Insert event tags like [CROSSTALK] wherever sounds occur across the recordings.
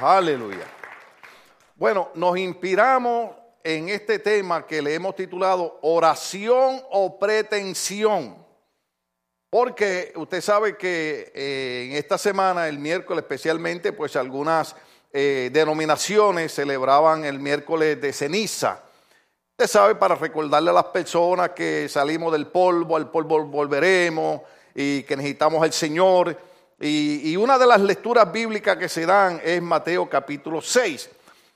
Aleluya. Bueno, nos inspiramos en este tema que le hemos titulado oración o pretensión. Porque usted sabe que eh, en esta semana, el miércoles especialmente, pues algunas eh, denominaciones celebraban el miércoles de ceniza. Usted sabe, para recordarle a las personas que salimos del polvo, al polvo volveremos y que necesitamos al Señor. Y, una de las lecturas bíblicas que se dan es Mateo capítulo 6,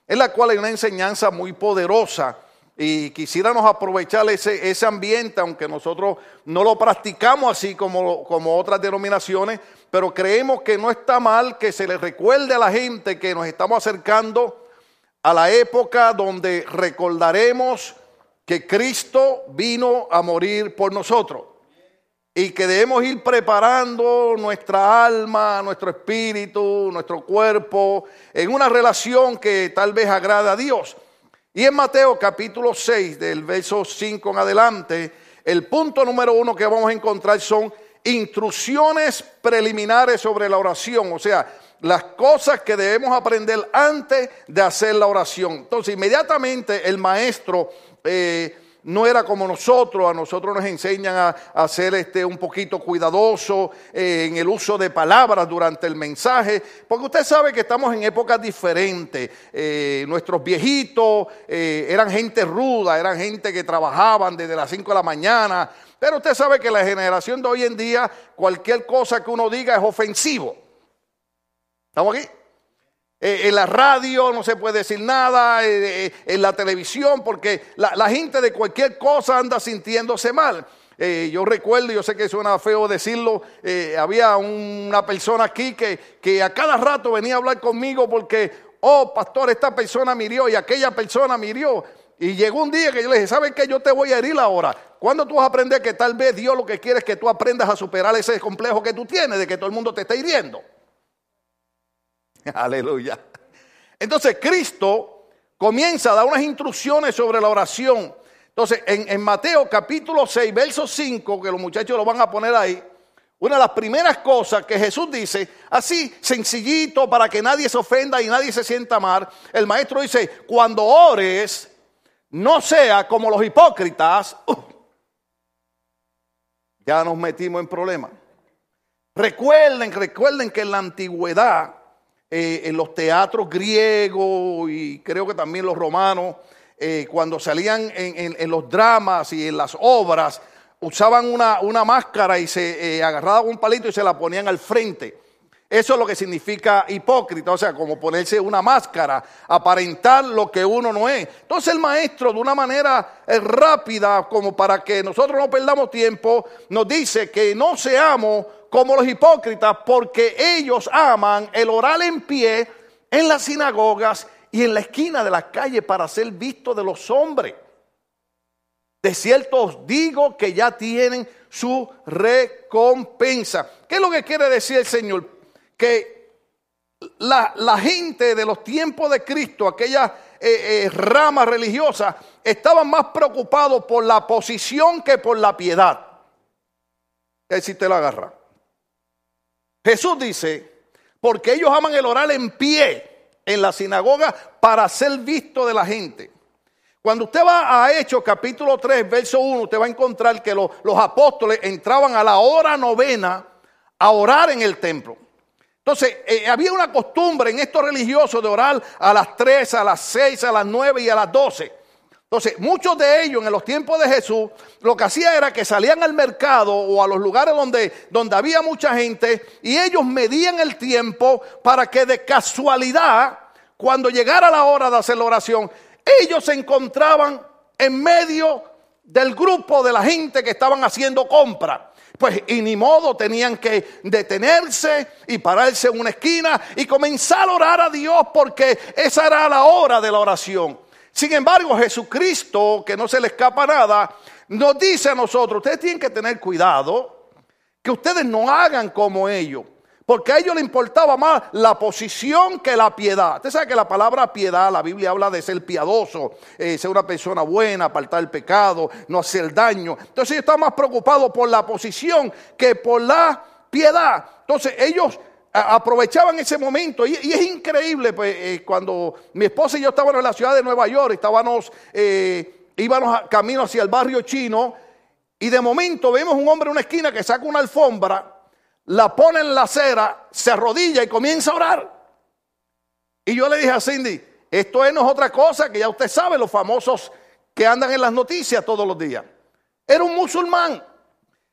en la cual hay una enseñanza muy poderosa y quisiéramos aprovechar ese, ese ambiente, aunque nosotros no lo practicamos así como, como otras denominaciones, pero creemos que no está mal que se le recuerde a la gente que nos estamos acercando a la época donde recordaremos que Cristo vino a morir por nosotros y que debemos ir preparando nuestra alma, nuestro espíritu, nuestro cuerpo en una relación que tal vez agrada a Dios. Y en Mateo capítulo 6, del verso 5 en adelante, el punto número uno que vamos a encontrar son instrucciones preliminares sobre la oración, o sea, las cosas que debemos aprender antes de hacer la oración. Entonces, inmediatamente el maestro eh, no era como nosotros, a nosotros nos enseñan a, ser este, un poquito cuidadoso eh, en el uso de palabras durante el mensaje, porque usted sabe que estamos en épocas diferentes. Eh, nuestros viejitos eh, eran gente ruda, eran gente que trabajaban desde las 5 de la mañana, pero usted sabe que la generación de hoy en día, cualquier cosa que uno diga es ofensivo. ¿Estamos aquí? Eh, en la radio no se puede decir nada, eh, eh, en la televisión, porque la, gente de cualquier cosa anda sintiéndose mal. yo recuerdo, yo sé que suena feo decirlo, había una persona aquí que, que a cada rato venía a hablar conmigo porque, oh, pastor, esta persona mirió y aquella persona mirió. Y llegó un día que yo le dije, ¿sabes qué? Yo te voy a herir ahora. ¿Cuándo tú vas a aprender que tal vez Dios lo que quiere es que tú aprendas a superar ese complejo que tú tienes de que todo el mundo te está hiriendo? [LAUGHS] Aleluya. Entonces Cristo comienza a dar unas instrucciones sobre la oración. Entonces, en, Mateo capítulo 6, verso 5, que los muchachos lo van a poner ahí, una de las primeras cosas que Jesús dice, así sencillito para que nadie se ofenda y nadie se sienta mal, el maestro dice, cuando ores, no sea como los hipócritas. ya nos metimos en problemas. Recuerden, recuerden que en la antigüedad eh, en los teatros griegos y creo que también los romanos, eh, cuando salían en, los dramas y en las obras, usaban una, máscara y se eh, agarraban un palito y se la ponían al frente. Eso es lo que significa hipócrita, o sea, como ponerse una máscara, aparentar lo que uno no es. Entonces el maestro, de una manera rápida, como para que nosotros no perdamos tiempo, nos dice que no seamos como los hipócritas, porque ellos aman el orar en pie en las sinagogas y en la esquina de la calle para ser visto de los hombres. De cierto os digo que ya tienen su recompensa. ¿Qué es lo que quiere decir el Señor? Que la, gente de los tiempos de Cristo, aquellas eh, eh, ramas religiosas, estaban más preocupados por la posición que por la piedad. Es si te la agarra. Jesús dice, porque ellos aman el orar en pie en la sinagoga para ser visto de la gente. Cuando usted va a Hechos capítulo 3, verso 1, usted va a encontrar que los, apóstoles entraban a la hora novena a orar en el templo. Entonces, eh, había una costumbre en estos religiosos de orar a las 3, a las 6, a las 9 y a las 12. Entonces, muchos de ellos en los tiempos de Jesús, lo que hacía era que salían al mercado o a los lugares donde, donde había mucha gente y ellos medían el tiempo para que de casualidad, cuando llegara la hora de hacer la oración, ellos se encontraban en medio del grupo de la gente que estaban haciendo compra. Pues y ni modo tenían que detenerse y pararse en una esquina y comenzar a orar a Dios porque esa era la hora de la oración. Sin embargo, Jesucristo, que no se le escapa nada, nos dice a nosotros, ustedes tienen que tener cuidado, que ustedes no hagan como ellos. Porque a ellos les importaba más la posición que la piedad. Usted sabe que la palabra piedad, la Biblia habla de ser piadoso, eh, ser una persona buena, apartar el pecado, no hacer daño. Entonces ellos están más preocupados por la posición que por la piedad. Entonces ellos aprovechaban ese momento. Y, es increíble, pues, eh, cuando mi esposa y yo estábamos en la ciudad de Nueva York, estábamos, eh, íbamos a, camino hacia el barrio chino, y de momento vemos un hombre en una esquina que saca una alfombra, la pone en la acera, se arrodilla y comienza a orar. Y yo le dije a Cindy, esto no es otra cosa que ya usted sabe, los famosos que andan en las noticias todos los días. Era un musulmán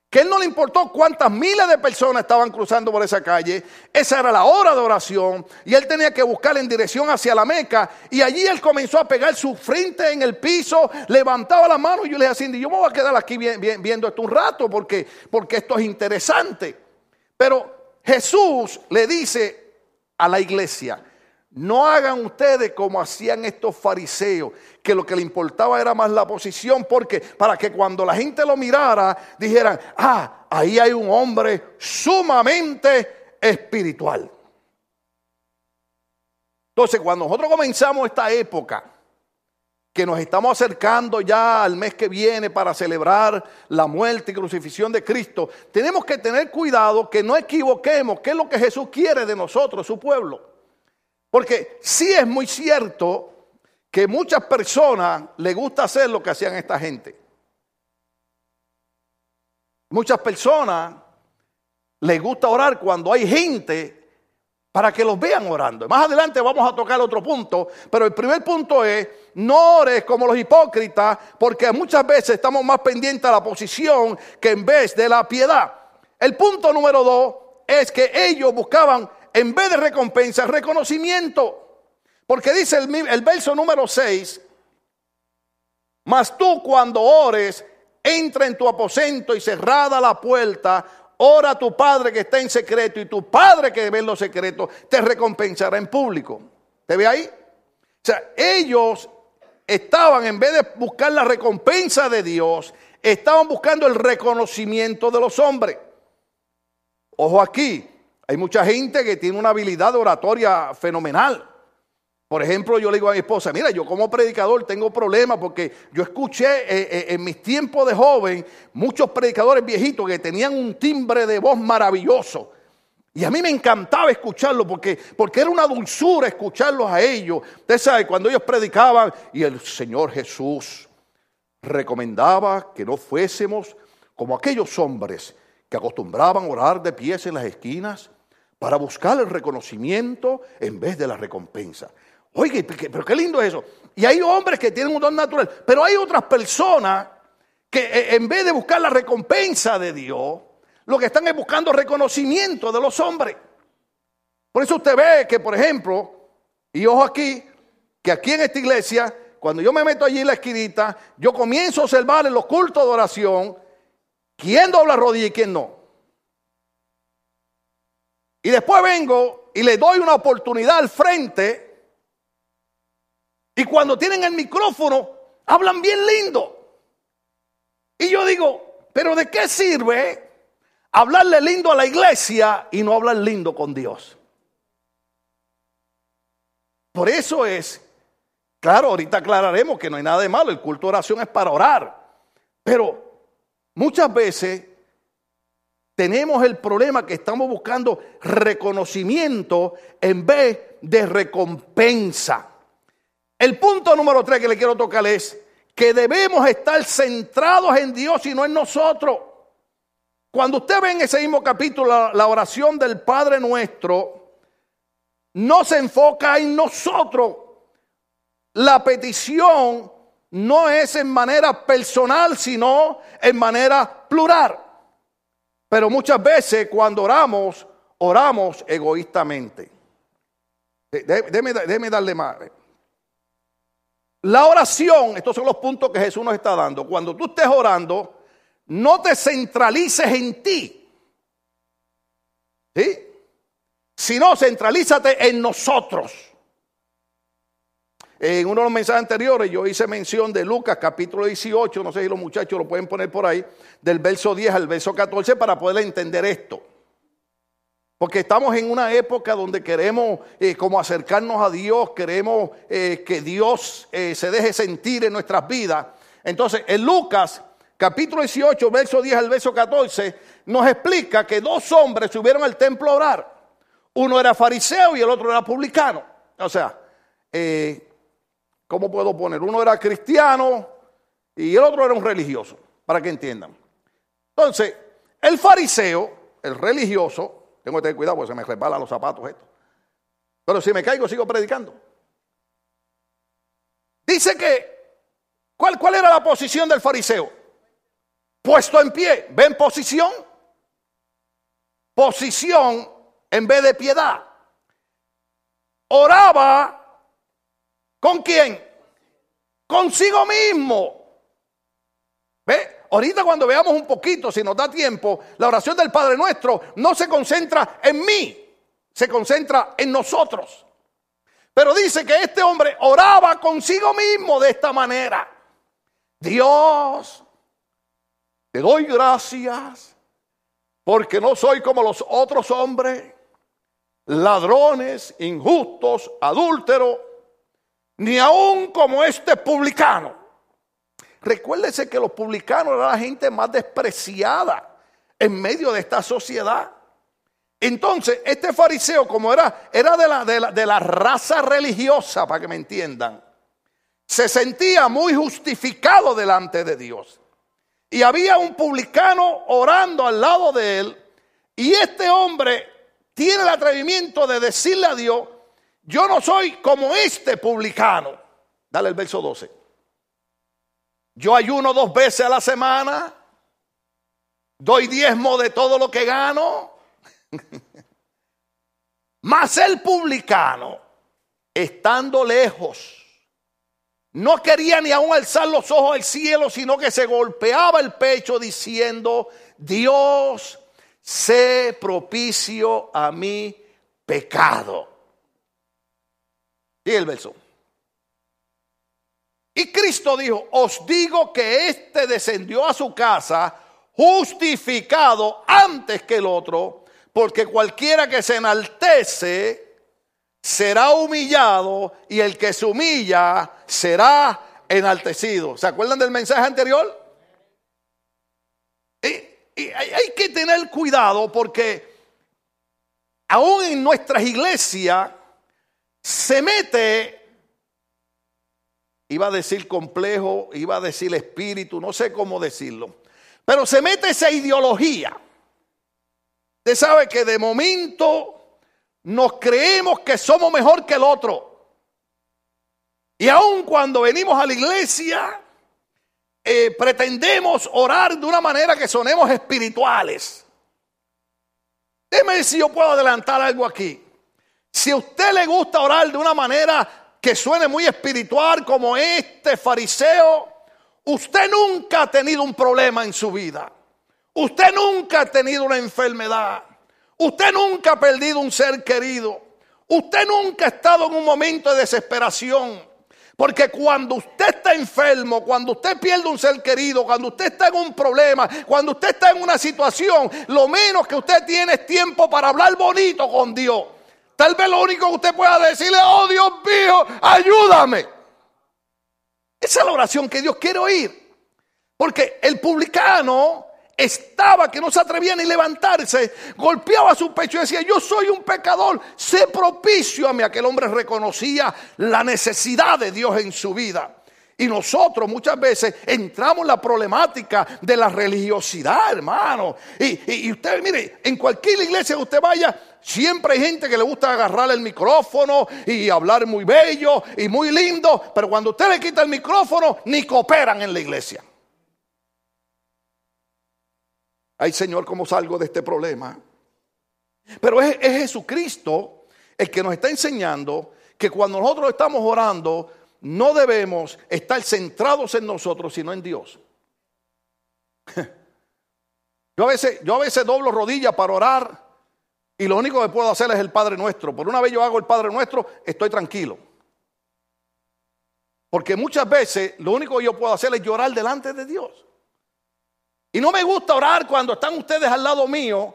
que él no le importó cuántas miles de personas estaban cruzando por esa calle, esa era la hora de oración. Y él tenía que buscar en dirección hacia la Meca. Y allí él comenzó a pegar su frente en el piso, levantaba la mano y yo le dije a Cindy, yo me voy a quedar aquí viendo esto un rato porque, porque esto es interesante. Pero Jesús le dice a la iglesia, no hagan ustedes como hacían estos fariseos, que lo que le importaba era más la posición, porque para que cuando la gente lo mirara, dijeran, ah, ahí hay un hombre sumamente espiritual. Entonces, cuando nosotros comenzamos esta época, que nos estamos acercando ya al mes que viene para celebrar la muerte y crucifixión de Cristo, tenemos que tener cuidado que no equivoquemos qué es lo que Jesús quiere de nosotros, su pueblo. Porque sí es muy cierto que muchas personas les gusta hacer lo que hacían esta gente. Muchas personas les gusta orar cuando hay gente para que los vean orando. Más adelante vamos a tocar otro punto, pero el primer punto es, no ores como los hipócritas, porque muchas veces estamos más pendientes a la posición que en vez de la piedad. El punto número dos es que ellos buscaban en vez de recompensa, reconocimiento. Porque dice el, verso número 6, mas tú cuando ores, entra en tu aposento y cerrada la puerta, ora a tu Padre que está en secreto y tu Padre que ve en lo secreto te recompensará en público. ¿Te ve ahí? O sea, ellos estaban, en vez de buscar la recompensa de Dios, estaban buscando el reconocimiento de los hombres. Ojo aquí, hay mucha gente que tiene una habilidad de oratoria fenomenal. Por ejemplo, yo le digo a mi esposa, mira, yo como predicador tengo problemas porque yo escuché eh, eh, en mis tiempos de joven muchos predicadores viejitos que tenían un timbre de voz maravilloso. Y a mí me encantaba escucharlo porque, porque era una dulzura escucharlos a ellos. Usted sabe, cuando ellos predicaban y el Señor Jesús recomendaba que no fuésemos como aquellos hombres que acostumbraban orar de pies en las esquinas para buscar el reconocimiento en vez de la recompensa. Oye, pero qué lindo es eso. Y hay hombres que tienen un don natural, pero hay otras personas que eh, en vez de buscar la recompensa de Dios, lo que están es buscando reconocimiento de los hombres. Por eso usted ve que, por ejemplo, y ojo aquí, que aquí en esta iglesia, cuando yo me meto allí en la esquinita, yo comienzo a observar en los cultos de oración quién dobla rodilla y quién no. Y después vengo y le doy una oportunidad al frente. Y cuando tienen el micrófono, hablan bien lindo. Y yo digo, pero ¿de qué sirve hablarle lindo a la iglesia y no hablar lindo con Dios? Por eso es, claro, ahorita aclararemos que no hay nada de malo, el culto de oración es para orar. Pero muchas veces tenemos el problema que estamos buscando reconocimiento en vez de recompensa. El punto número tres que le quiero tocar es que debemos estar centrados en Dios y no en nosotros. Cuando usted ve en ese mismo capítulo la, oración del Padre nuestro, no se enfoca en nosotros. La petición no es en manera personal, sino en manera plural. Pero muchas veces cuando oramos, oramos egoístamente. Déjeme, darle más. La oración, estos son los puntos que Jesús nos está dando. Cuando tú estés orando, no te centralices en ti. ¿Sí? Sino centralízate en nosotros. En uno de los mensajes anteriores yo hice mención de Lucas capítulo 18, no sé si los muchachos lo pueden poner por ahí, del verso 10 al verso 14 para poder entender esto. Porque estamos en una época donde queremos eh, como acercarnos a Dios, queremos eh, que Dios eh, se deje sentir en nuestras vidas. Entonces, en Lucas capítulo 18, verso 10 al verso 14, nos explica que dos hombres subieron al templo a orar. Uno era fariseo y el otro era publicano. O sea, eh, ¿cómo puedo poner? Uno era cristiano y el otro era un religioso, para que entiendan. Entonces, el fariseo, el religioso, tengo que tener cuidado porque se me resbalan los zapatos esto. Pero si me caigo, sigo predicando. Dice que, ¿cuál, cuál era la posición del fariseo? Puesto en pie, ¿ven posición? Posición en vez de piedad. Oraba con quién? Consigo mismo. ¿Ve? Ahorita cuando veamos un poquito, si nos da tiempo, la oración del Padre Nuestro no se concentra en mí, se concentra en nosotros. Pero dice que este hombre oraba consigo mismo de esta manera. Dios, te doy gracias porque no soy como los otros hombres, ladrones, injustos, adúlteros, ni aún como este publicano. Recuérdese que los publicanos eran la gente más despreciada en medio de esta sociedad. Entonces, este fariseo, como era, era de, la, de, la, de la raza religiosa, para que me entiendan, se sentía muy justificado delante de Dios. Y había un publicano orando al lado de él. Y este hombre tiene el atrevimiento de decirle a Dios, yo no soy como este publicano. Dale el verso 12. Yo ayuno dos veces a la semana, doy diezmo de todo lo que gano. [LAUGHS] Mas el publicano, estando lejos, no quería ni aún alzar los ojos al cielo, sino que se golpeaba el pecho diciendo, Dios, sé propicio a mi pecado. Y el verso. Y Cristo dijo, os digo que éste descendió a su casa justificado antes que el otro, porque cualquiera que se enaltece será humillado y el que se humilla será enaltecido. ¿Se acuerdan del mensaje anterior? Y, y hay, hay que tener cuidado porque aún en nuestras iglesias se mete iba a decir complejo, iba a decir espíritu, no sé cómo decirlo, pero se mete esa ideología. Usted sabe que de momento nos creemos que somos mejor que el otro. Y aun cuando venimos a la iglesia, eh, pretendemos orar de una manera que sonemos espirituales. Déjeme si yo puedo adelantar algo aquí. Si a usted le gusta orar de una manera que suene muy espiritual como este fariseo, usted nunca ha tenido un problema en su vida. Usted nunca ha tenido una enfermedad. Usted nunca ha perdido un ser querido. Usted nunca ha estado en un momento de desesperación. Porque cuando usted está enfermo, cuando usted pierde un ser querido, cuando usted está en un problema, cuando usted está en una situación, lo menos que usted tiene es tiempo para hablar bonito con Dios. Tal vez lo único que usted pueda decirle, oh Dios mío, ayúdame. Esa es la oración que Dios quiere oír. Porque el publicano estaba que no se atrevía ni levantarse, golpeaba su pecho y decía, yo soy un pecador, sé propicio a mí. Aquel hombre reconocía la necesidad de Dios en su vida. Y nosotros muchas veces entramos en la problemática de la religiosidad, hermano. Y, usted, mire, en cualquier iglesia que usted vaya, siempre hay gente que le gusta agarrar el micrófono y hablar muy bello y muy lindo, pero cuando usted le quita el micrófono, ni cooperan en la iglesia. Ay Señor, ¿cómo salgo de este problema? Pero es, es, Jesucristo el que nos está enseñando que cuando nosotros estamos orando, no debemos estar centrados en nosotros, sino en Dios. [LAUGHS] Yo a veces, yo a veces doblo rodillas para orar y lo único que puedo hacer es el Padre Nuestro. Por una vez yo hago el Padre Nuestro, estoy tranquilo. Porque muchas veces lo único que yo puedo hacer es llorar delante de Dios. Y no me gusta orar cuando están ustedes al lado mío,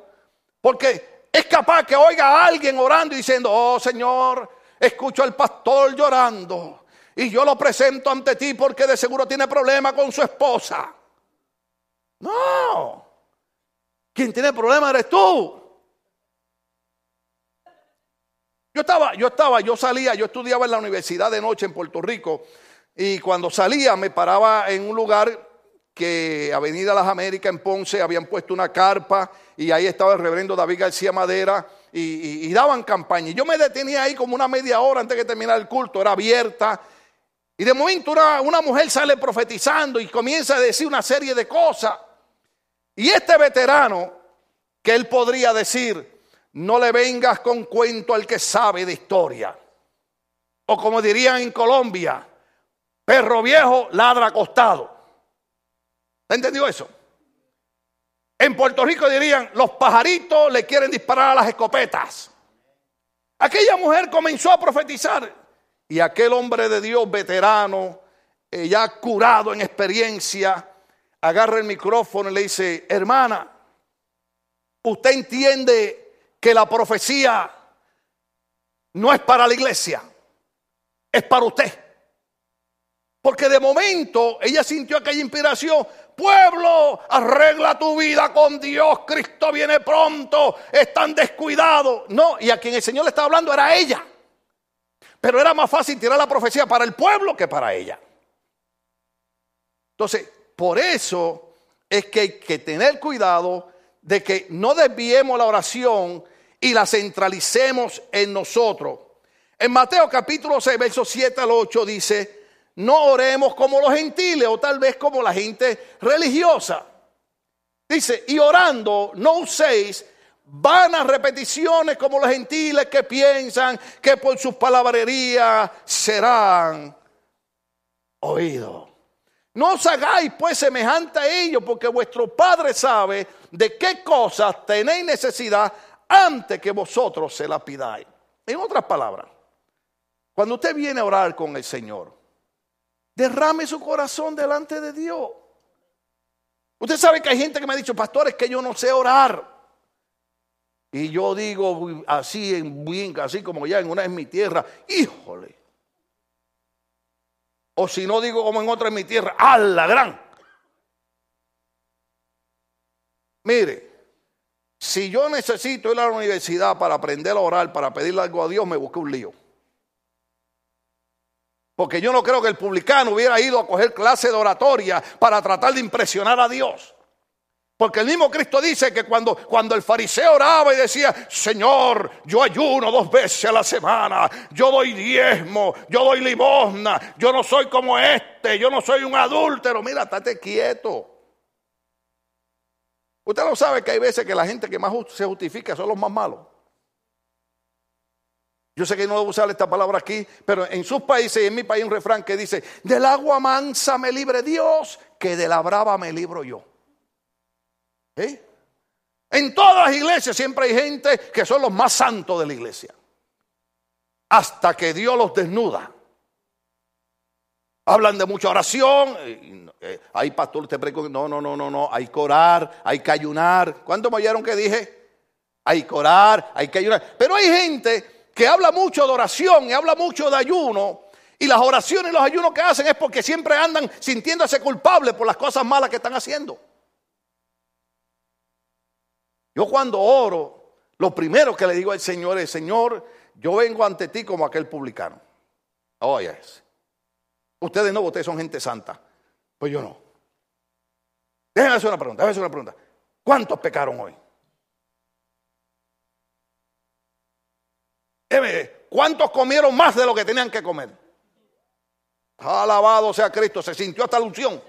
porque es capaz que oiga a alguien orando y diciendo, oh Señor, escucho al pastor llorando y yo lo presento ante ti porque de seguro tiene problema con su esposa. No, quien tiene problema eres tú. estaba, yo estaba, yo salía, yo estudiaba en la universidad de noche en Puerto Rico y cuando salía me paraba en un lugar que Avenida Las Américas en Ponce habían puesto una carpa y ahí estaba el reverendo David García Madera y, daban campaña. Y yo me detenía ahí como una media hora antes de terminar el culto, era abierta. Y de momento una, una mujer sale profetizando y comienza a decir una serie de cosas. Y este veterano, que él podría decir, no le vengas con cuento al que sabe de historia. O como dirían en Colombia, perro viejo ladra acostado. ¿Te entendió eso? En Puerto Rico dirían, los pajaritos le quieren disparar a las escopetas. Aquella mujer comenzó a profetizar y aquel hombre de Dios veterano, eh, ya curado en experiencia, agarra el micrófono y le dice, hermana, usted entiende que la profecía no es para la iglesia, es para usted. Porque de momento ella sintió aquella inspiración. Pueblo, arregla tu vida con Dios. Cristo viene pronto. Están descuidados. No, y a quien el Señor le estaba hablando era ella. Pero era más fácil tirar la profecía para el pueblo que para ella. Entonces, por eso es que hay que tener cuidado de que no desviemos la oración y la centralicemos en nosotros. En Mateo capítulo 6, versos 7 al 8 dice, no oremos como los gentiles o tal vez como la gente religiosa. Dice, y orando no uséis vanas repeticiones como los gentiles que piensan que por sus palabrerías serán oídos. No os hagáis pues semejante a ellos, porque vuestro Padre sabe de qué cosas tenéis necesidad antes que vosotros se la pidáis. En otras palabras, cuando usted viene a orar con el Señor, Derrame su corazón delante de Dios. Usted sabe que hay gente que me ha dicho, pastores, que yo no sé orar. Y yo digo así, en bien, así como ya en una es mi tierra, híjole. O si no digo como en otra es mi tierra, ¡a la gran! Mire, si yo necesito ir a la universidad para aprender a orar, para pedirle algo a Dios, me busqué un lío. Porque yo no creo que el publicano hubiera ido a coger clase de oratoria para tratar de impresionar a Dios. Porque el mismo Cristo dice que cuando, cuando el fariseo oraba y decía, Señor, yo ayuno dos veces a la semana, yo doy diezmo, yo doy limosna, yo no soy como este, yo no soy un adúltero, mira, estate quieto. Usted no sabe que hay veces que la gente que más se justifica son los más malos. Yo sé que no debo usar esta palabra aquí, pero en sus países y en mi país hay un refrán que dice, del agua mansa me libre Dios, que de la brava me libro yo. ¿Eh? En todas las iglesias siempre hay gente que son los más santos de la iglesia. Hasta que Dios los desnuda. Hablan de mucha oración. Eh, hay pastor, usted predica. No, no, no, no, no. Hay que orar, hay que ayunar. ¿Cuánto me oyeron que dije? Hay que orar, hay que ayunar. Pero hay gente que habla mucho de oración y habla mucho de ayuno, y las oraciones y los ayunos que hacen es porque siempre andan sintiéndose culpables por las cosas malas que están haciendo. Yo cuando oro, lo primero que le digo al Señor es, Señor, yo vengo ante ti como aquel publicano. Oye, ustedes no, ustedes son gente santa. Pues yo no. Déjenme hacer una pregunta, déjenme hacer una pregunta. ¿Cuántos pecaron hoy? ¿Cuántos comieron más de lo que tenían que comer? Alabado sea Cristo, se sintió hasta la unción.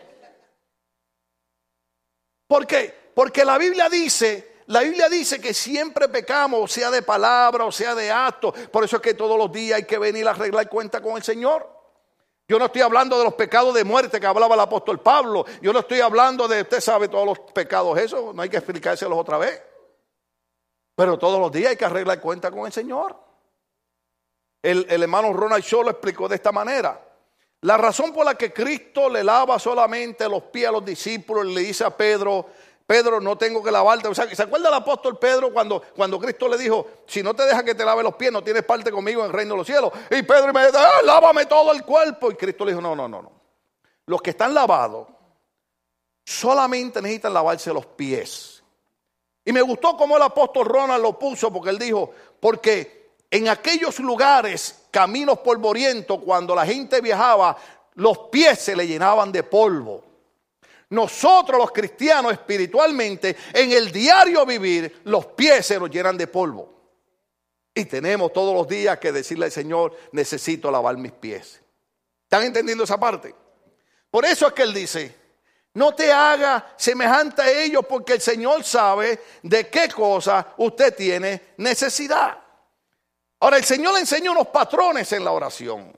¿Por qué? Porque la Biblia dice, la Biblia dice que siempre pecamos, sea de palabra o sea de acto. Por eso es que todos los días hay que venir a arreglar cuenta con el Señor. Yo no estoy hablando de los pecados de muerte que hablaba el apóstol Pablo. Yo no estoy hablando de, usted sabe todos los pecados, eso no hay que explicárselos otra vez. Pero todos los días hay que arreglar cuenta con el Señor. El, hermano Ronald Shaw lo explicó de esta manera. La razón por la que Cristo le lava solamente los pies a los discípulos y le dice a Pedro, Pedro, no tengo que lavarte. O sea, ¿se acuerda el apóstol Pedro cuando, cuando Cristo le dijo, si no te deja que te lave los pies, no tienes parte conmigo en el reino de los cielos? Y Pedro me dice, ah, lávame todo el cuerpo. Y Cristo le dijo, no, no, no, no. Los que están lavados solamente necesitan lavarse los pies. Y me gustó cómo el apóstol Ronald lo puso, porque él dijo, porque en aquellos lugares, caminos polvorientos, cuando la gente viajaba, los pies se le llenaban de polvo. Nosotros los cristianos espiritualmente, en el diario vivir, los pies se nos llenan de polvo. Y tenemos todos los días que decirle al Señor, necesito lavar mis pies. ¿Están entendiendo esa parte? Por eso es que Él dice, no te haga semejante a ellos porque el Señor sabe de qué cosa usted tiene necesidad. Ahora, el Señor le enseña unos patrones en la oración.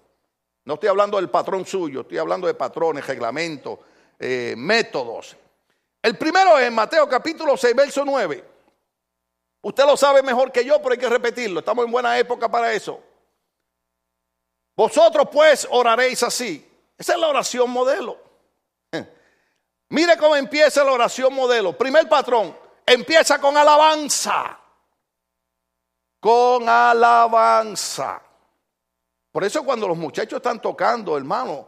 No estoy hablando del patrón suyo, estoy hablando de patrones, reglamentos, eh, métodos. El primero es Mateo capítulo 6, verso 9. Usted lo sabe mejor que yo, pero hay que repetirlo. Estamos en buena época para eso. Vosotros pues oraréis así. Esa es la oración modelo. [LAUGHS] Mire cómo empieza la oración modelo. Primer patrón, empieza con alabanza. Con alabanza. Por eso cuando los muchachos están tocando, hermano,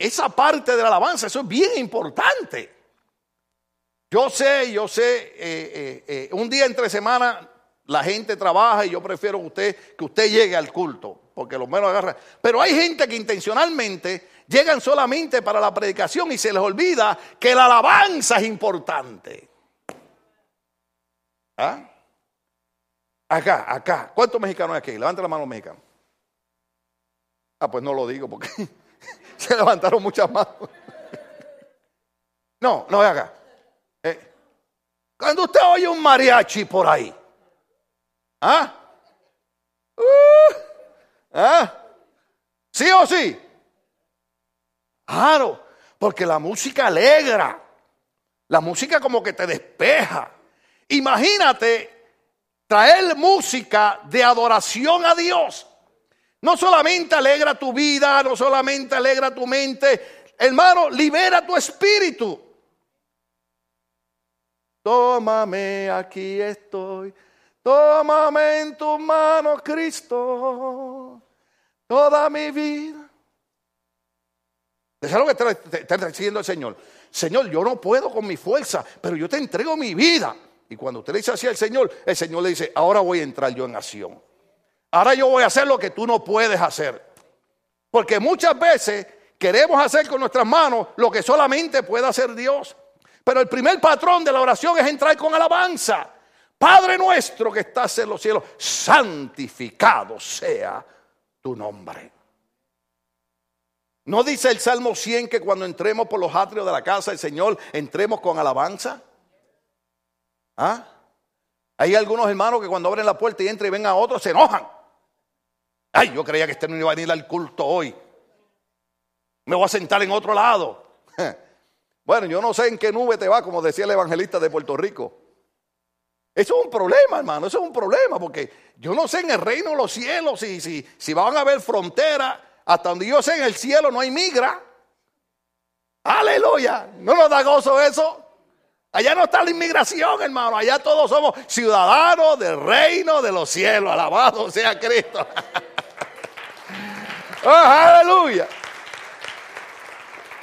esa parte de la alabanza, eso es bien importante. Yo sé, yo sé, un día entre semana la gente trabaja y yo prefiero que usted, que usted llegue al culto, porque lo menos agarra. Pero hay gente que intencionalmente llegan solamente para la predicación y se les olvida que la alabanza es importante. ¿Ah? Acá, acá. ¿Cuántos mexicanos hay aquí? Levanta la mano mexicano. Ah, pues no lo digo porque se levantaron muchas manos. No, no acá. Eh, cuando usted oye un mariachi por ahí, ¿ah? Uh, ¿Ah? ¿Sí o sí? Claro, porque la música alegra. La música como que te despeja. Imagínate traer música de adoración a Dios. No solamente alegra tu vida, no solamente alegra tu mente, hermano, libera tu espíritu. Tómame, aquí estoy. Tómame en tus manos, Cristo, toda mi vida. Es algo que está diciendo el Señor. Señor, yo no puedo con mi fuerza, pero yo te entrego mi vida. Y cuando usted le dice así al Señor, el Señor le dice, ahora voy a entrar yo en acción. Ahora yo voy a hacer lo que tú no puedes hacer. Porque muchas veces queremos hacer con nuestras manos lo que solamente puede hacer Dios. Pero el primer patrón de la oración es entrar con alabanza. Padre nuestro que estás en los cielos, santificado sea tu nombre. ¿No dice el Salmo 100 que cuando entremos por los atrios de la casa del Señor, entremos con alabanza? ¿Ah? Hay algunos hermanos que cuando abren la puerta y entran y ven a otros se enojan. Ay, yo creía que este no iba a venir al culto hoy. Me voy a sentar en otro lado. [LAUGHS] Bueno, yo no sé en qué nube te va, como decía el evangelista de Puerto Rico. Eso es un problema, hermano, eso es un problema, porque yo no sé en el reino de los cielos si, si, si van a haber fronteras hasta donde yo sé, en el cielo no hay migra. Aleluya. ¿No nos da gozo eso? Allá no está la inmigración, hermano. Allá todos somos ciudadanos del reino de los cielos. Alabado sea Cristo. [LAUGHS] oh, aleluya.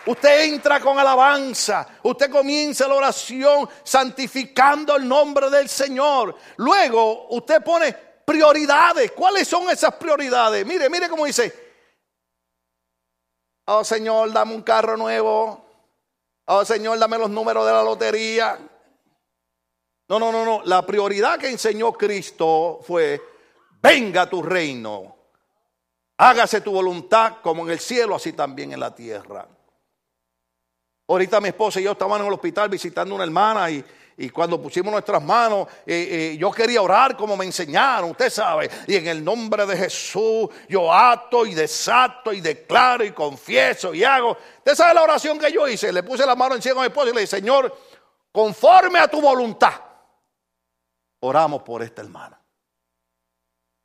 Usted entra con alabanza, usted comienza la oración santificando el nombre del Señor. Luego usted pone prioridades. ¿Cuáles son esas prioridades? Mire, mire cómo dice, Oh Señor, dame un carro nuevo. Oh Señor, dame los números de la lotería. No, no, no, no. La prioridad que enseñó Cristo fue, venga tu reino. Hágase tu voluntad como en el cielo, así también en la tierra. Ahorita mi esposa y yo estábamos en el hospital visitando una hermana y y cuando pusimos nuestras manos, eh, eh, yo quería orar como me enseñaron, usted sabe. Y en el nombre de Jesús, yo ato y desato y declaro y confieso y hago. Usted sabe la oración que yo hice. Le puse la mano encima a mi esposa y le dije, Señor, conforme a tu voluntad, oramos por esta hermana.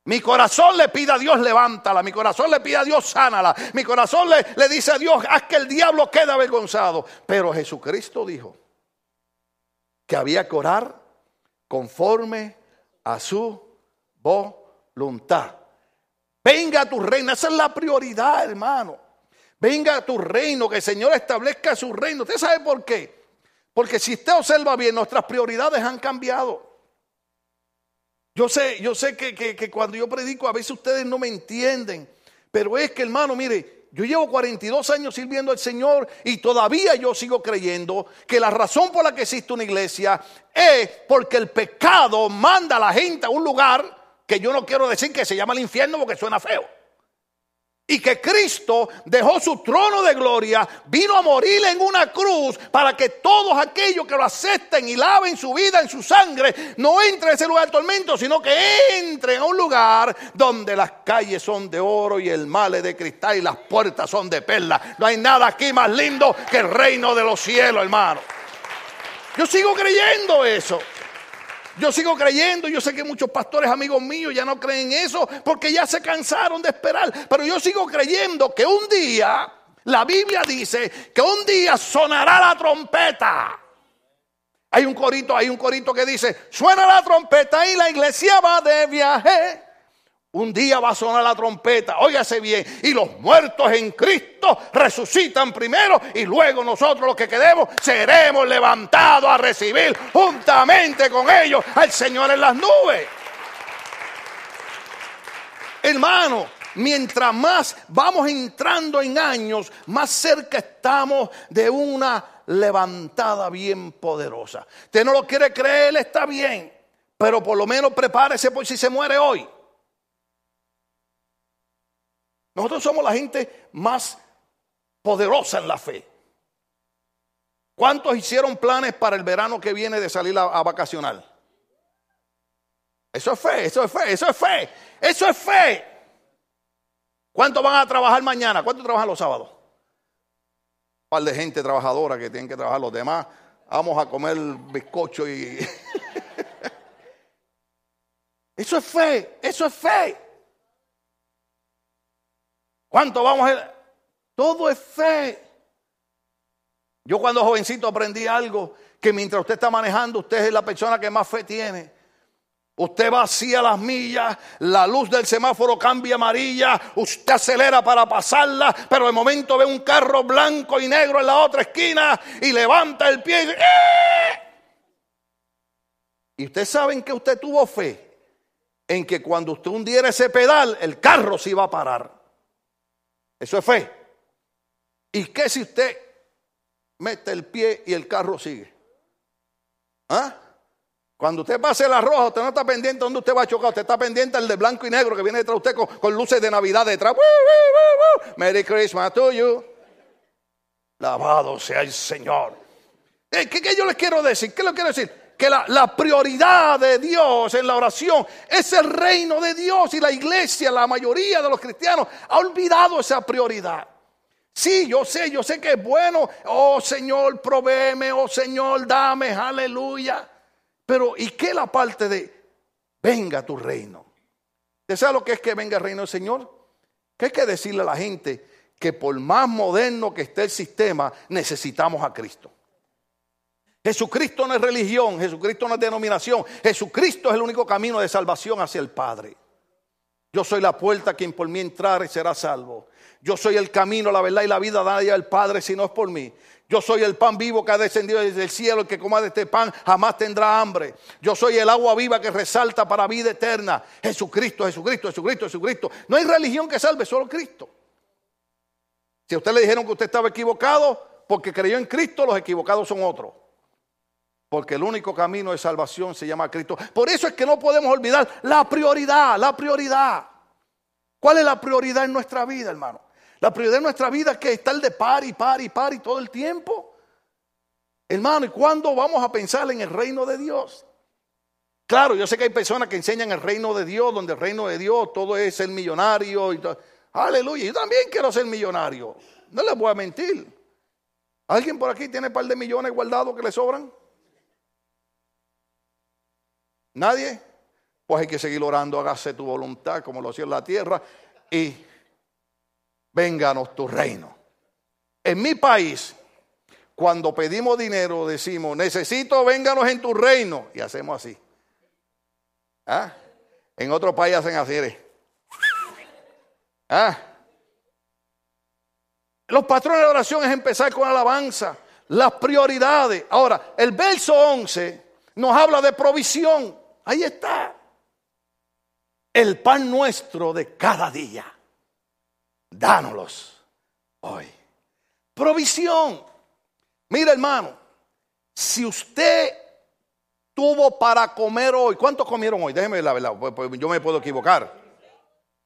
Mi corazón le pide a Dios, levántala. Mi corazón le pide a Dios, sánala. Mi corazón le, le dice a Dios, haz que el diablo quede avergonzado. Pero Jesucristo dijo, que había que orar conforme a su voluntad. Venga a tu reino, esa es la prioridad, hermano. Venga a tu reino, que el Señor establezca su reino. ¿Usted sabe por qué? Porque si usted observa bien, nuestras prioridades han cambiado. Yo sé, yo sé que, que cuando yo predico a veces ustedes no me entienden, pero es que hermano, mire, yo llevo 42 años sirviendo al Señor y todavía yo sigo creyendo que la razón por la que existe una iglesia es porque el pecado manda a la gente a un lugar que yo no quiero decir que se llama el infierno porque suena feo y que Cristo dejó su trono de gloria, vino a morir en una cruz para que todos aquellos que lo acepten y laven su vida en su sangre no entren en ese lugar de tormento, sino que entren a un lugar donde las calles son de oro y el mal es de cristal y las puertas son de perla. No hay nada aquí más lindo que el reino de los cielos, hermano. Yo sigo creyendo eso. Yo sigo creyendo, yo sé que muchos pastores amigos míos ya no creen eso porque ya se cansaron de esperar, pero yo sigo creyendo que un día, la Biblia dice que un día sonará la trompeta. Hay un corito, hay un corito que dice, suena la trompeta y la iglesia va de viaje. Un día va a sonar la trompeta, óigase bien, y los muertos en Cristo resucitan primero y luego nosotros los que quedemos seremos levantados a recibir juntamente con ellos al Señor en las nubes. Hermano, mientras más vamos entrando en años, más cerca estamos de una levantada bien poderosa. Usted no lo quiere creer, está bien, pero por lo menos prepárese por si se muere hoy. Nosotros somos la gente más poderosa en la fe. ¿Cuántos hicieron planes para el verano que viene de salir a, vacacionar? Eso es fe, eso es fe, eso es fe, eso es fe. ¿Cuántos van a trabajar mañana? ¿Cuántos trabajan los sábados? Un par de gente trabajadora que tienen que trabajar los demás. Vamos a comer bizcocho y... [LAUGHS] eso es fe, eso es fe. ¿Cuánto vamos a... Todo es fe. Yo cuando jovencito aprendí algo, que mientras usted está manejando, usted es la persona que más fe tiene. Usted vacía las millas, la luz del semáforo cambia amarilla, usted acelera para pasarla, pero de momento ve un carro blanco y negro en la otra esquina y levanta el pie y dice, ¡Eh! Y saben que usted tuvo fe en que cuando usted hundiera ese pedal, el carro se iba a parar. Eso es fe. ¿Y qué si usted mete el pie y el carro sigue? ¿Ah? Cuando usted pase la roja, usted no está pendiente donde usted va a chocar, usted está pendiente el de blanco y negro que viene detrás de usted con, luces de Navidad detrás. Merry Christmas to you. Lavado sea el Señor. Eh, ¿Qué, ¿Qué, yo les quiero decir? ¿Qué les quiero decir? Que la, prioridad de Dios en la oración es el reino de Dios y la iglesia, la mayoría de los cristianos, ha olvidado esa prioridad. Sí, yo sé, yo sé que es bueno. Oh Señor, provéeme, oh Señor, dame, aleluya. Pero ¿y qué la parte de venga tu reino? ¿Usted sabe lo que es que venga el reino del Señor? ¿Qué hay que decirle a la gente? Que por más moderno que esté el sistema, necesitamos a Cristo. Jesucristo no es religión, Jesucristo no es denominación, Jesucristo es el único camino de salvación hacia el Padre. Yo soy la puerta, quien por mí entrare será salvo. Yo soy el camino, la verdad y la vida, nadie al Padre si no es por mí. Yo soy el pan vivo que ha descendido desde el cielo, el que coma de este pan jamás tendrá hambre. Yo soy el agua viva que resalta para vida eterna. Jesucristo, Jesucristo, Jesucristo, Jesucristo. No hay religión que salve, solo Cristo. Si a usted le dijeron que usted estaba equivocado porque creyó en Cristo, los equivocados son otros. Porque el único camino de salvación se llama Cristo. Por eso es que no podemos olvidar la prioridad, la prioridad. ¿Cuál es la prioridad en nuestra vida, hermano? La prioridad en nuestra vida es que estar de par y par y par y todo el tiempo. Hermano, ¿y cuándo vamos a pensar en el reino de Dios? Claro, yo sé que hay personas que enseñan el reino de Dios, donde el reino de Dios todo es ser millonario y todo. Aleluya, yo también quiero ser millonario. No les voy a mentir. ¿Alguien por aquí tiene un par de millones guardados que le sobran? ¿Nadie? Pues hay que seguir orando, hágase tu voluntad como lo hacía en la tierra y vénganos tu reino. En mi país, cuando pedimos dinero, decimos, necesito vénganos en tu reino. Y hacemos así. ¿Ah? En otro país hacen así. ¿Ah? Los patrones de oración es empezar con alabanza, las prioridades. Ahora, el verso 11 nos habla de provisión. Ahí está. el pan nuestro de cada día. Dánoslos hoy. Provisión. Mira, hermano, si usted tuvo para comer hoy, ¿cuántos comieron hoy? Déjeme la verdad, pues, pues, yo me puedo equivocar.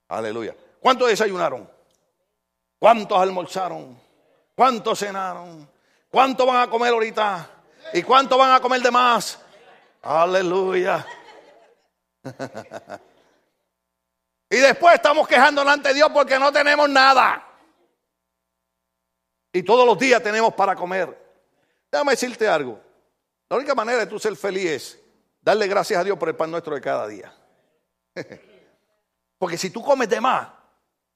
Aleluya. ¿Cuántos desayunaron? ¿Cuántos almorzaron? ¿Cuántos cenaron? ¿Cuántos van a comer ahorita? ¿Y cuántos van a comer de más? Aleluya. Y después estamos quejándonos ante Dios porque no tenemos nada. Y todos los días tenemos para comer. Déjame decirte algo. La única manera de tú ser feliz es darle gracias a Dios por el pan nuestro de cada día. Porque si tú comes de más,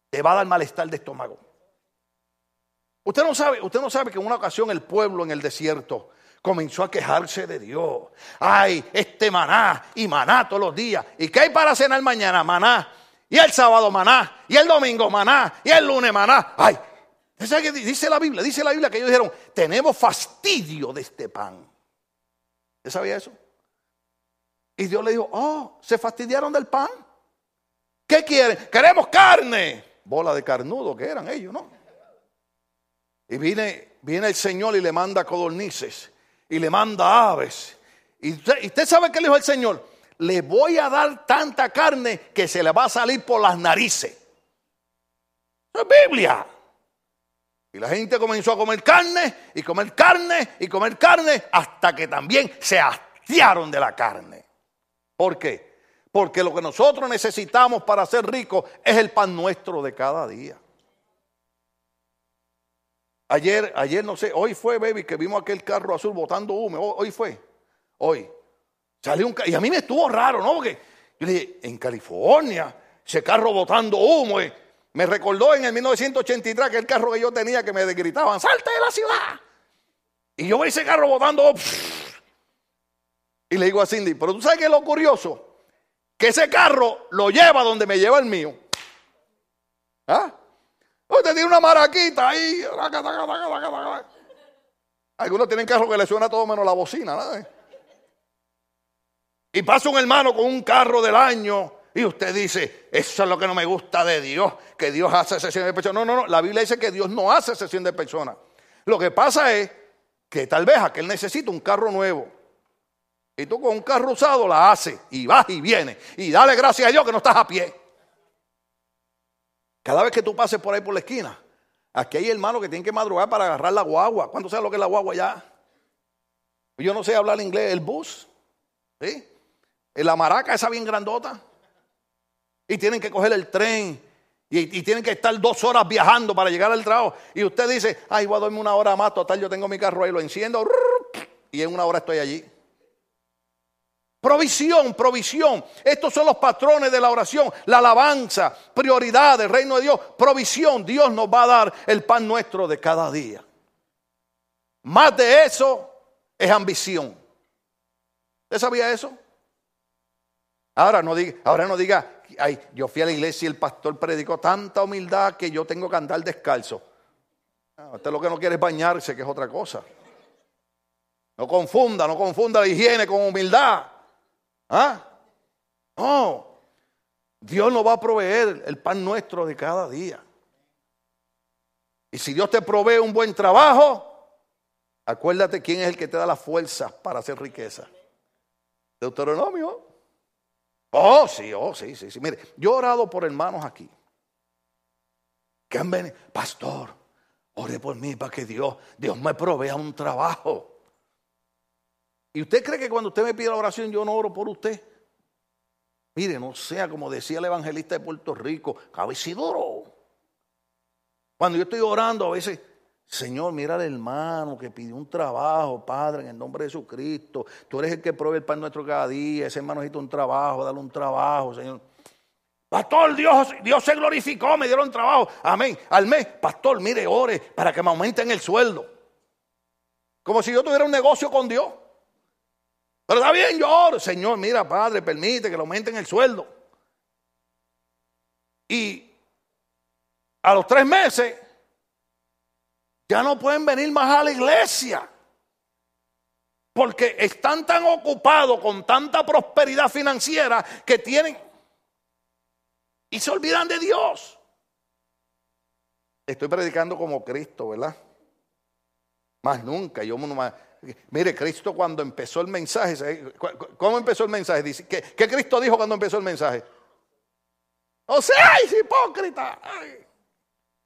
te va a dar malestar de estómago. Usted no sabe, usted no sabe que en una ocasión el pueblo en el desierto comenzó a quejarse de Dios. Ay, este maná y maná todos los días. ¿Y qué hay para cenar mañana? Maná. Y el sábado maná. Y el domingo maná. Y el lunes maná. Ay, dice la Biblia, dice la Biblia que ellos dijeron, tenemos fastidio de este pan. ¿Usted sabía eso? Y Dios le dijo, oh, ¿se fastidiaron del pan? ¿Qué quieren? Queremos carne. Bola de carnudo que eran ellos, ¿no? Y viene, viene el Señor y le manda codornices y le manda aves. Y usted, sabe qué le dijo el Señor, le voy a dar tanta carne que se le va a salir por las narices. es Biblia. Y la gente comenzó a comer carne y comer carne y comer carne hasta que también se hastiaron de la carne. ¿Por qué? Porque lo que nosotros necesitamos para ser ricos es el pan nuestro de cada día. Ayer, ayer no sé, hoy fue, baby, que vimos aquel carro azul botando humo. Hoy fue, hoy. Salió un Y a mí me estuvo raro, ¿no? Porque yo dije, en California, ese carro botando humo. Eh". Me recordó en el 1983 que el carro que yo tenía que me gritaban, salte de la ciudad. Y yo veo ese carro botando. Y le digo a Cindy, pero tú sabes qué es lo curioso? Que ese carro lo lleva donde me lleva el mío. ¿Ah? Usted tiene una maraquita ahí. Algunos tienen carro que le suena todo menos la bocina. Y pasa un hermano con un carro del año y usted dice, eso es lo que no me gusta de Dios, que Dios hace sesión de personas. No, no, no, la Biblia dice que Dios no hace sesión de personas. Lo que pasa es que tal vez aquel necesita un carro nuevo. Y tú con un carro usado la haces y vas y vienes. Y dale gracias a Dios que no estás a pie. Cada vez que tú pases por ahí por la esquina, aquí hay hermanos que tienen que madrugar para agarrar la guagua. ¿Cuánto sabe lo que es la guagua ya? Yo no sé hablar inglés, el bus, ¿sí? La maraca esa bien grandota. Y tienen que coger el tren. Y, tienen que estar dos horas viajando para llegar al trabajo. Y usted dice, ay, voy a dormir una hora más, total, yo tengo mi carro ahí, lo enciendo. Y en una hora estoy allí. Provisión, provisión. Estos son los patrones de la oración, la alabanza, prioridad del reino de Dios, provisión. Dios nos va a dar el pan nuestro de cada día. Más de eso es ambición. ¿Usted sabía eso? Ahora no diga, ahora no diga, ay, yo fui a la iglesia y el pastor predicó tanta humildad que yo tengo que andar descalzo. usted lo que no quiere es bañarse, que es otra cosa. No confunda, no confunda la higiene con humildad. ¿Ah? No. Dios nos va a proveer el pan nuestro de cada día. Y si Dios te provee un buen trabajo, acuérdate quién es el que te da la fuerza para hacer riqueza. Deuteronomio. Oh, sí, oh, sí, sí, sí. Mire, yo he orado por hermanos aquí. Que han venido, pastor, ore por mí para que Dios, Dios me provea un trabajo. ¿Y usted cree que cuando usted me pide la oración yo no oro por usted? Mire, no sea como decía el evangelista de Puerto Rico, cabecidoro. Cuando yo estoy orando a veces, Señor, mira al hermano que pidió un trabajo, Padre, en el nombre de Jesucristo. Tú eres el que provee el pan nuestro cada día. Ese hermano necesita un trabajo, dale un trabajo, Señor. Pastor, Dios, Dios se glorificó, me dieron trabajo. Amén. Al mes, pastor, mire, ore para que me aumenten el sueldo. Como si yo tuviera un negocio con Dios. Pero está bien, yo oro. Señor, mira, Padre, permite que le aumenten el sueldo. Y a los tres meses ya no pueden venir más a la iglesia. Porque están tan ocupados con tanta prosperidad financiera que tienen... y se olvidan de Dios. Estoy predicando como Cristo, ¿verdad? Más nunca. Yo Mire, Cristo cuando empezó el mensaje, ¿cómo empezó el mensaje? Dice, ¿qué, Cristo dijo cuando empezó el mensaje? O sea, es hipócrita.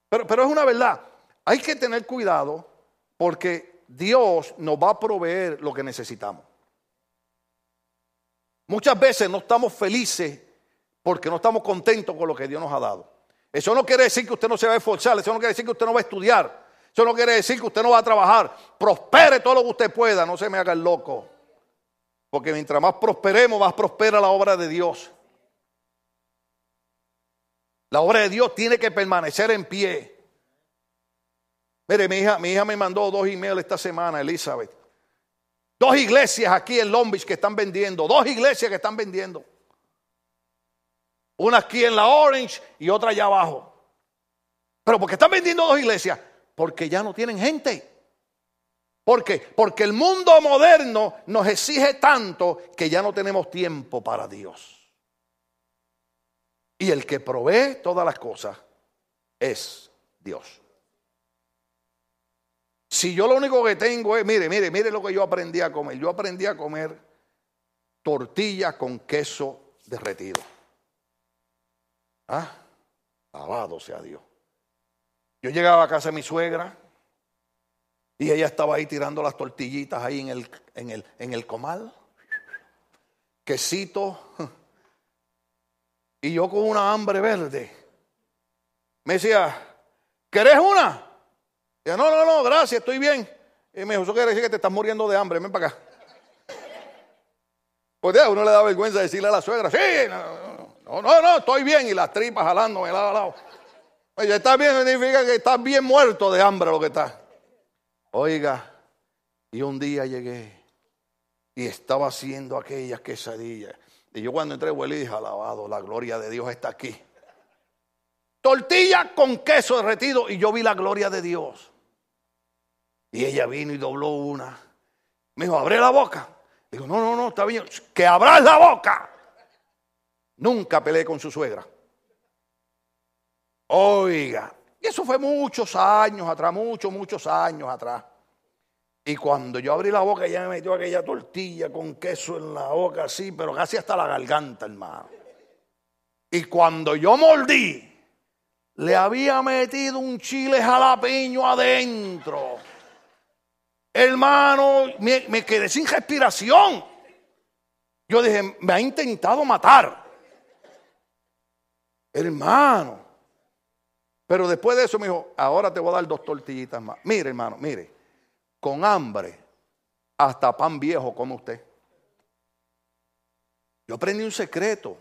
Pero, pero es una verdad. Hay que tener cuidado porque Dios nos va a proveer lo que necesitamos. Muchas veces no estamos felices porque no estamos contentos con lo que Dios nos ha dado. Eso no quiere decir que usted no se va a esforzar, eso no quiere decir que usted no va a estudiar, eso no quiere decir que usted no va a trabajar. Prospere todo lo que usted pueda, no se me haga el loco. Porque mientras más prosperemos, más prospera la obra de Dios. La obra de Dios tiene que permanecer en pie. Mire, mi hija, mi hija me mandó dos emails esta semana, Elizabeth. Dos iglesias aquí en Long Beach que están vendiendo. Dos iglesias que están vendiendo. Una aquí en la Orange y otra allá abajo. Pero porque están vendiendo dos iglesias? Porque ya no tienen gente. ¿Por qué? Porque el mundo moderno nos exige tanto que ya no tenemos tiempo para Dios. Y el que provee todas las cosas es Dios. Si yo lo único que tengo es, mire, mire, mire lo que yo aprendí a comer. Yo aprendí a comer tortilla con queso derretido. Ah, alabado sea Dios. Yo llegaba a casa de mi suegra y ella estaba ahí tirando las tortillitas ahí en el, en el, en el comal. Quesito. [LAUGHS] Y yo con una hambre verde. Me decía, ¿querés una? Y yo, no, no, no, gracias, estoy bien. Y me dijo, eso quiere decir que te estás muriendo de hambre, ven para acá. Pues ya, uno le da vergüenza decirle a la suegra, sí, no, no, no, no, estoy bien. Y las tripas jalándome lado a lado. Oye, está bien significa que estás bien muerto de hambre lo que está. Oiga, y un día llegué y estaba haciendo aquellas quesadillas. Y yo cuando entré, huele y dije, alabado, la gloria de Dios está aquí. Tortilla con queso derretido y yo vi la gloria de Dios. Y ella vino y dobló una. Me dijo, abre la boca. Digo, no, no, no, está bien. Que abras la boca. Nunca peleé con su suegra. Oiga, y eso fue muchos años atrás, muchos, muchos años atrás. Y cuando yo abrí la boca, ella me metió aquella tortilla con queso en la boca, así, pero casi hasta la garganta, hermano. Y cuando yo mordí, le había metido un chile jalapeño adentro. Hermano, me, me quedé sin respiración. Yo dije, me ha intentado matar. Hermano. Pero después de eso me dijo, ahora te voy a dar dos tortillitas más. Mire, hermano, mire, con hambre, hasta pan viejo come usted. Yo aprendí un secreto.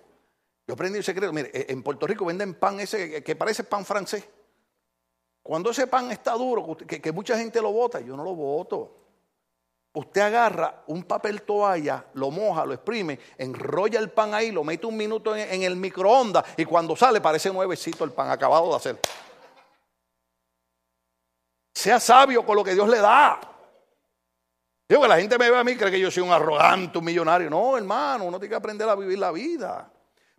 Yo aprendí un secreto. Mire, e, en Puerto Rico venden pan ese que parece pan francés. Cuando ese pan está duro, que, que mucha gente lo bota, yo no lo voto. Usted agarra un papel toalla, lo moja, lo exprime, enrolla el pan ahí, lo mete un minuto en, el microondas y cuando sale parece nuevecito el pan acabado de hacer. Sea sabio con lo que Dios le da. Digo que la gente me ve a mí cree que yo soy un arrogante, un millonario. No, hermano, uno tiene que aprender a vivir la vida.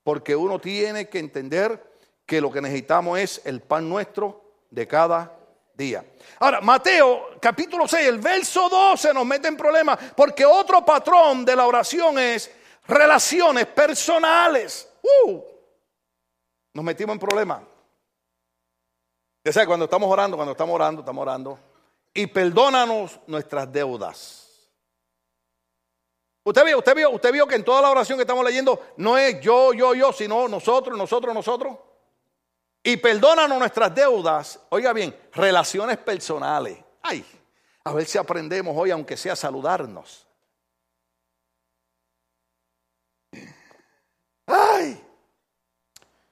Porque uno tiene que entender que lo que necesitamos es el pan nuestro de cada día. Ahora, Mateo capítulo 6, el verso 12 nos mete en problemas porque otro patrón de la oración es relaciones personales. Uh, nos metimos en problemas. Ya sabe, cuando estamos orando, cuando estamos orando, estamos orando. Y perdónanos nuestras deudas. Usted vio, usted vio, usted vio que en toda la oración que estamos leyendo no es yo, yo, yo, sino nosotros, nosotros, nosotros y perdónanos nuestras deudas. Oiga bien, relaciones personales. Ay, a ver si aprendemos hoy, aunque sea saludarnos. Ay,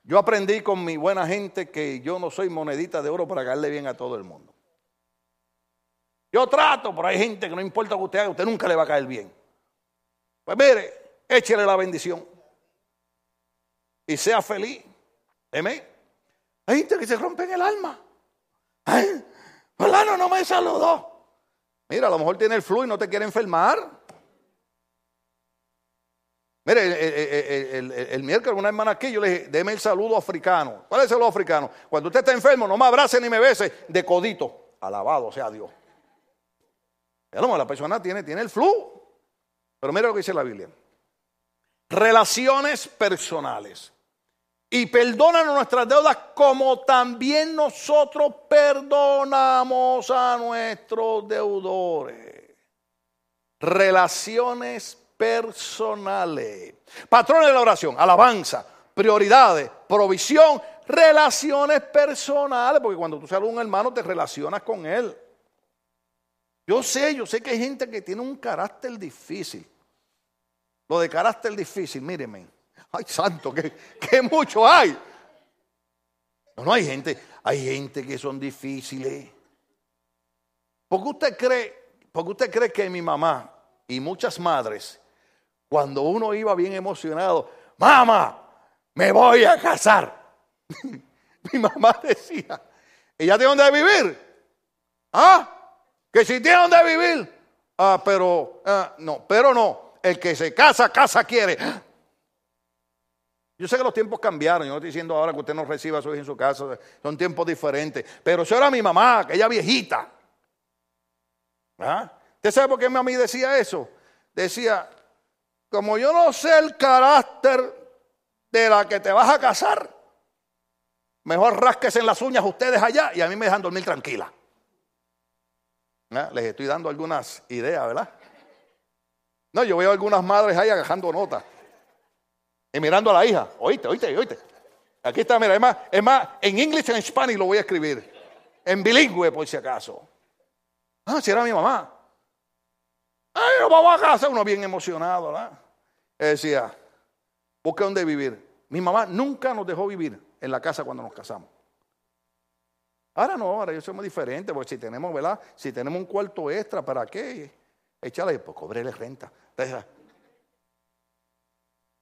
yo aprendí con mi buena gente que yo no soy monedita de oro para caerle bien a todo el mundo. Yo trato, pero hay gente que no importa lo que usted haga, usted nunca le va a caer bien. Pues mire, échele la bendición y sea feliz. Amén. Hay gente que se rompe en el alma. Ay, fulano no me saludó. Mira, a lo mejor tiene el flu y no te quiere enfermar. Mire, el, miércoles una hermana aquí, yo le dije, deme el saludo africano. ¿Cuál es el saludo africano? Cuando usted está enfermo, no me abrace ni me bese de codito. Alabado sea Dios. La persona tiene, tiene el flu. Pero mire lo que dice la Biblia. Relaciones personales. Y perdonan nuestras deudas como también nosotros perdonamos a nuestros deudores. Relaciones personales. Patrones de la oración, alabanza, prioridades, provisión, relaciones personales, porque cuando tú sales un hermano te relacionas con él. Yo sé, yo sé que hay gente que tiene un carácter difícil. Lo de carácter difícil, míreme. Ay, santo, que, mucho hay. No, no hay gente, hay gente que son difíciles. porque usted cree, porque usted cree que mi mamá y muchas madres cuando uno iba bien emocionado, mamá, me voy a casar. [LAUGHS] Mi mamá decía, ¿y ya tiene dónde vivir? ¿Ah? Que si tiene dónde vivir. Ah, pero, ah, no, pero no. El que se casa, casa quiere. Yo sé que los tiempos cambiaron. Yo no estoy diciendo ahora que usted no reciba a su hija en su casa. Son tiempos diferentes. Pero eso era mi mamá, aquella viejita. ¿Ah? ¿Usted sabe por qué mi mamá decía eso? Decía, como yo no sé el carácter de la que te vas a casar, mejor rasquesen las uñas ustedes allá y a mí me dejan dormir tranquila. Les estoy dando algunas ideas, ¿verdad? No, yo veo algunas madres ahí agajando notas y mirando a la hija. Oíste, oíste, oíste. Aquí está, mira, es más, es más en inglés y en español lo voy a escribir. En bilingüe, por si acaso. Ah, si era mi mamá. Ay, nos vamos a casa, uno bien emocionado, ¿verdad? decía, busque dónde vivir. Mi mamá nunca nos dejó vivir en la casa cuando nos casamos. Ahora no, ahora yo somos diferentes, porque si tenemos, ¿verdad? Si tenemos un cuarto extra, ¿para qué? Échale, pues cobrele renta.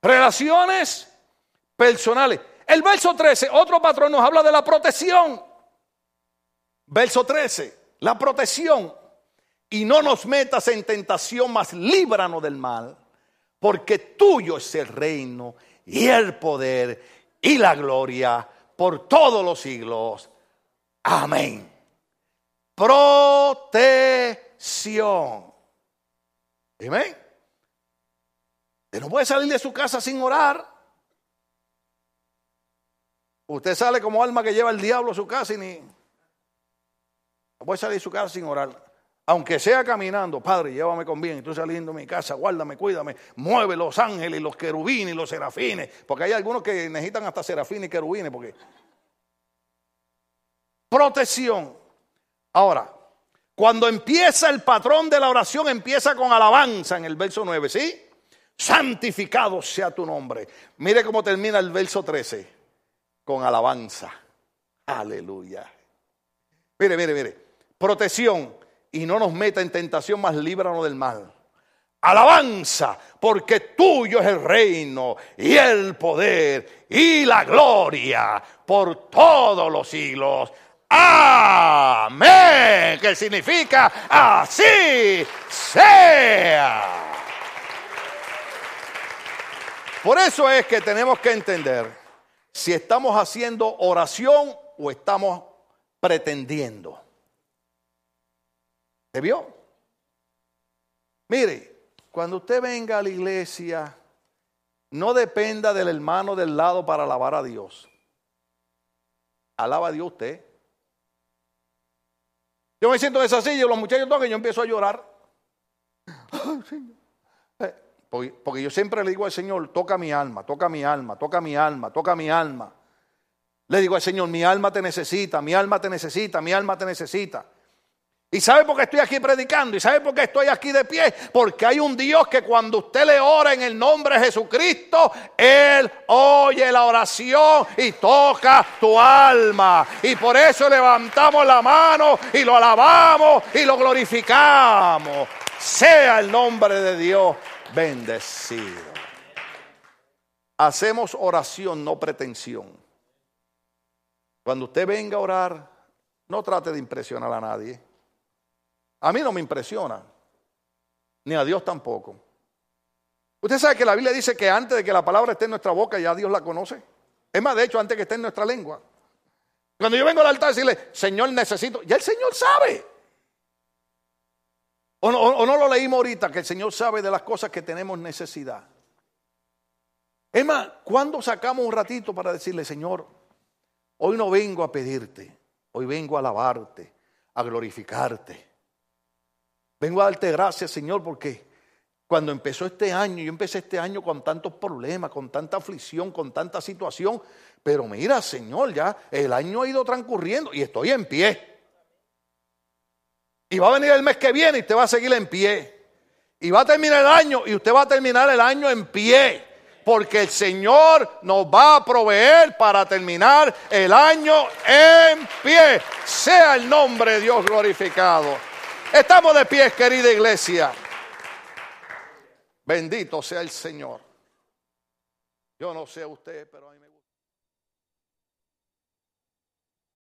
Relaciones personales. El verso 13, otro patrón nos habla de la protección. Verso 13, la protección y no nos metas en tentación, mas líbranos del mal, porque tuyo es el reino y el poder y la gloria por todos los siglos. Amén. Protección. Amén. Usted no puede salir de su casa sin orar. Usted sale como alma que lleva el diablo a su casa y ni. No puede salir de su casa sin orar aunque sea caminando, Padre, llévame con bien, estoy saliendo de mi casa, guárdame, cuídame, mueve los ángeles, los querubines los serafines, porque hay algunos que necesitan hasta serafines y querubines, porque protección. Ahora, cuando empieza el patrón de la oración, empieza con alabanza en el verso 9, ¿sí? Santificado sea tu nombre. Mire cómo termina el verso 13, con alabanza. Aleluya. Mire, mire, mire. Protección y no nos meta en tentación, más líbranos del mal. Alabanza, porque tuyo es el reino y el poder y la gloria por todos los siglos. Amén, que significa así sea. Por eso es que tenemos que entender si estamos haciendo oración o estamos pretendiendo. ¿Se vio? Mire, cuando usted venga a la iglesia, no dependa del hermano del lado para alabar a Dios. Alaba a Dios usted. Yo me siento en esa silla, los muchachos tocan y yo empiezo a llorar. Eh, porque yo siempre le digo al Señor, toca mi alma, toca mi alma, toca mi alma, toca mi alma. Le digo al Señor, mi alma te necesita, mi alma te necesita, mi alma te necesita. ¿Y sabe por qué estoy aquí predicando? ¿Y sabe por qué estoy aquí de pie? Porque hay un Dios que cuando usted le ora en el nombre de Jesucristo, Él oye la oración y toca tu alma. Y por eso levantamos la mano y lo alabamos y lo glorificamos. Sea el nombre de Dios bendecido. Hacemos oración, no pretensión. Cuando usted venga a orar, no trate de impresionar a nadie. A mí no me impresiona, ni a Dios tampoco. Usted sabe que la Biblia dice que antes de que la palabra esté en nuestra boca ya Dios la conoce. Es más, de hecho, antes que esté en nuestra lengua. Cuando yo vengo al altar a decirle, Señor, necesito, ya el Señor sabe. O no, lo leímos ahorita, que el Señor sabe de las cosas que tenemos necesidad. Es más, ¿cuándo sacamos un ratito para decirle, Señor, hoy no vengo a pedirte, hoy vengo a alabarte, a glorificarte? Vengo a darte gracias, Señor, porque cuando empezó este año, yo empecé este año con tantos problemas, con tanta aflicción, con tanta situación, pero mira, Señor, ya el año ha ido transcurriendo y estoy en pie. Y va a venir el mes que viene y usted va a seguir en pie. Y va a terminar el año y usted va a terminar el año en pie. Porque el Señor nos va a proveer para terminar el año en pie. Sea el nombre de Dios glorificado. Estamos de pie, querida iglesia. Bendito sea el Señor. Yo no sé usted, pero a mí me...